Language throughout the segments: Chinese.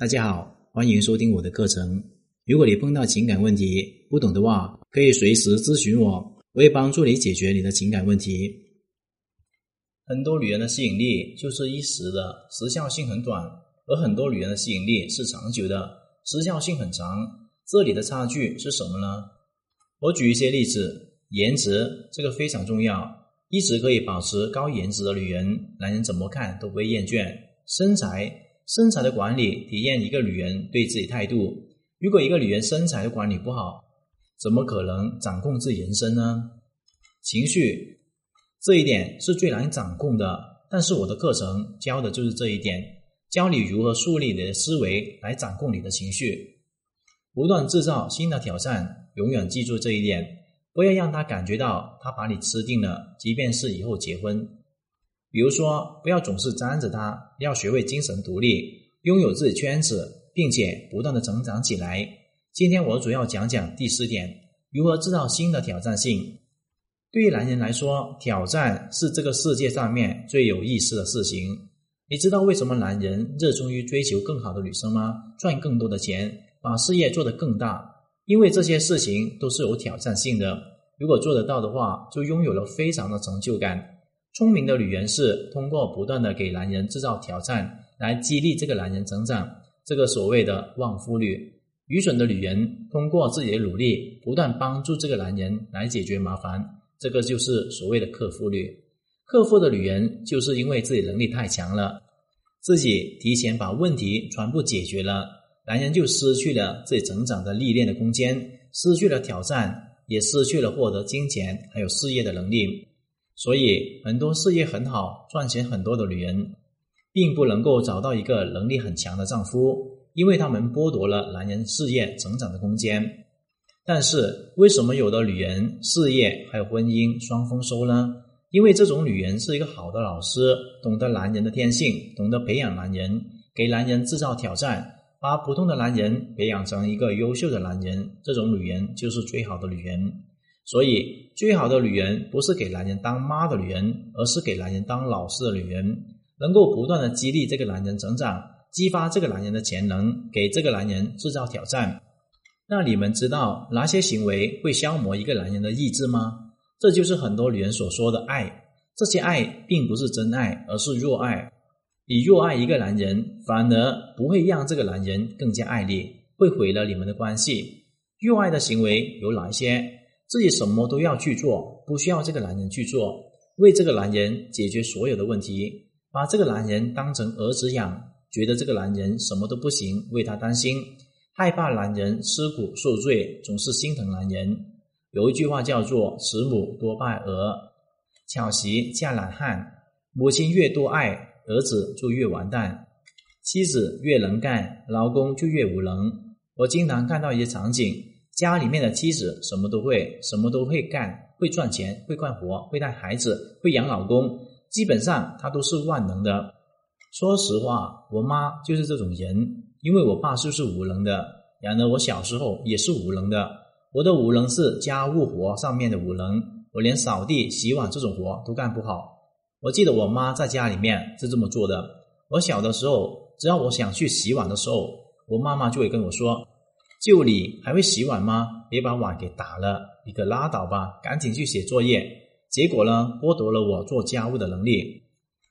大家好，欢迎收听我的课程。如果你碰到情感问题不懂的话，可以随时咨询我，我会帮助你解决你的情感问题。很多女人的吸引力就是一时的，时效性很短；而很多女人的吸引力是长久的，时效性很长。这里的差距是什么呢？我举一些例子，颜值这个非常重要，一直可以保持高颜值的女人，男人怎么看都不会厌倦。身材，身材的管理体验一个女人对自己态度。如果一个女人身材的管理不好，怎么可能掌控自己人生呢？情绪。这一点是最难掌控的，但是我的课程教的就是这一点，教你如何树立你的思维来掌控你的情绪，不断制造新的挑战。永远记住这一点，不要让他感觉到他把你吃定了。即便是以后结婚，比如说，不要总是粘着他，要学会精神独立，拥有自己圈子，并且不断的成长起来。今天我主要讲讲第四点，如何制造新的挑战性。对于男人来说，挑战是这个世界上面最有意思的事情。你知道为什么男人热衷于追求更好的女生吗？赚更多的钱，把事业做得更大，因为这些事情都是有挑战性的。如果做得到的话，就拥有了非常的成就感。聪明的女人是通过不断的给男人制造挑战，来激励这个男人成长，这个所谓的旺夫率。愚蠢的女人通过自己的努力，不断帮助这个男人来解决麻烦。这个就是所谓的克夫率。克夫的女人就是因为自己能力太强了，自己提前把问题全部解决了，男人就失去了自己成长的历练的空间，失去了挑战，也失去了获得金钱还有事业的能力。所以，很多事业很好、赚钱很多的女人，并不能够找到一个能力很强的丈夫，因为他们剥夺了男人事业成长的空间。但是为什么有的女人事业还有婚姻双丰收呢？因为这种女人是一个好的老师，懂得男人的天性，懂得培养男人，给男人制造挑战，把普通的男人培养成一个优秀的男人。这种女人就是最好的女人。所以，最好的女人不是给男人当妈的女人，而是给男人当老师的女人，能够不断的激励这个男人成长，激发这个男人的潜能，给这个男人制造挑战。那你们知道哪些行为会消磨一个男人的意志吗？这就是很多女人所说的爱。这些爱并不是真爱，而是弱爱。你弱爱一个男人，反而不会让这个男人更加爱你，会毁了你们的关系。弱爱的行为有哪些？自己什么都要去做，不需要这个男人去做，为这个男人解决所有的问题，把这个男人当成儿子养，觉得这个男人什么都不行，为他担心。害怕男人吃苦受罪，总是心疼男人。有一句话叫做“慈母多败儿，巧媳嫁懒汉”。母亲越多爱，儿子就越完蛋；妻子越能干，老公就越无能。我经常看到一些场景：家里面的妻子什么都会，什么都会干，会赚钱，会干活，会带孩子，会养老公，基本上她都是万能的。说实话，我妈就是这种人。因为我爸就是无能的，然而我小时候也是无能的。我的无能是家务活上面的无能，我连扫地、洗碗这种活都干不好。我记得我妈在家里面是这么做的：我小的时候，只要我想去洗碗的时候，我妈妈就会跟我说：“就你还会洗碗吗？别把碗给打了，你可拉倒吧，赶紧去写作业。”结果呢，剥夺了我做家务的能力。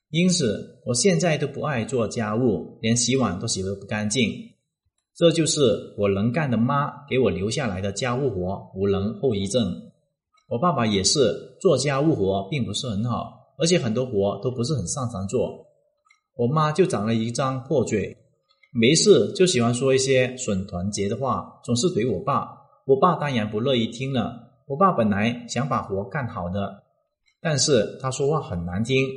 因此，我现在都不爱做家务，连洗碗都洗得不干净。这就是我能干的妈给我留下来的家务活无能后遗症。我爸爸也是做家务活并不是很好，而且很多活都不是很擅长做。我妈就长了一张破嘴，没事就喜欢说一些损团结的话，总是怼我爸。我爸当然不乐意听了。我爸本来想把活干好的，但是他说话很难听。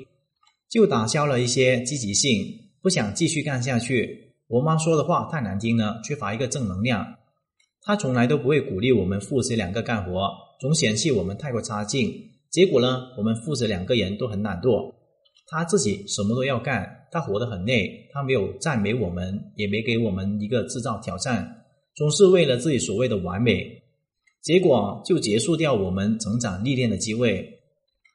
就打消了一些积极性，不想继续干下去。我妈说的话太难听了，缺乏一个正能量。她从来都不会鼓励我们父子两个干活，总嫌弃我们太过差劲。结果呢，我们父子两个人都很懒惰。他自己什么都要干，他活得很累。他没有赞美我们，也没给我们一个制造挑战，总是为了自己所谓的完美，结果就结束掉我们成长历练的机会。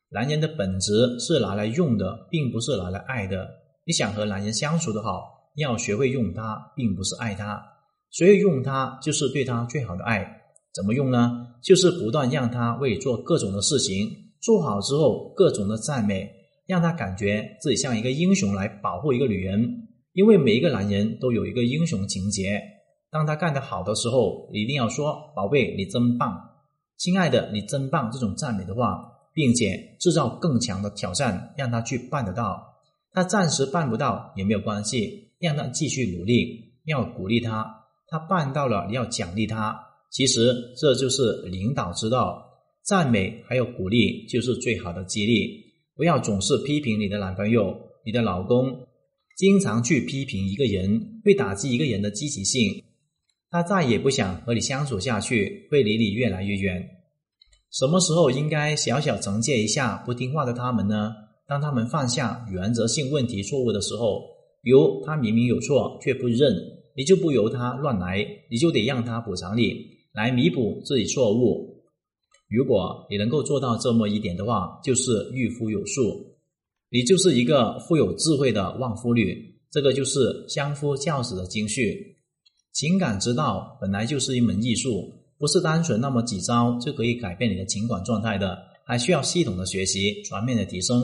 男人的本质是拿来用的，并不是拿来爱的。你想和男人相处的好，要学会用他，并不是爱他。学会用他，就是对他最好的爱。怎么用呢？就是不断让他为你做各种的事情，做好之后各种的赞美，让他感觉自己像一个英雄来保护一个女人。因为每一个男人都有一个英雄情节。当他干得好的时候，一定要说“宝贝，你真棒”，“亲爱的，你真棒”这种赞美的话，并且制造更强的挑战，让他去办得到。他暂时办不到也没有关系，让他继续努力，要鼓励他。他办到了，你要奖励他。其实这就是领导之道，赞美还有鼓励就是最好的激励。不要总是批评你的男朋友、你的老公，经常去批评一个人，会打击一个人的积极性，他再也不想和你相处下去，会离你越来越远。什么时候应该小小惩戒一下不听话的他们呢？当他们犯下原则性问题错误的时候，比如他明明有错却不认，你就不由他乱来，你就得让他补偿你。来弥补自己错误。如果你能够做到这么一点的话，就是御夫有术，你就是一个富有智慧的旺夫女。这个就是相夫教子的精髓。情感之道本来就是一门艺术，不是单纯那么几招就可以改变你的情感状态的，还需要系统的学习，全面的提升。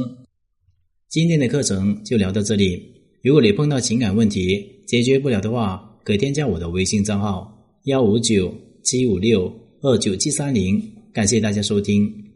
今天的课程就聊到这里。如果你碰到情感问题解决不了的话，可添加我的微信账号幺五九。七五六二九七三零，感谢大家收听。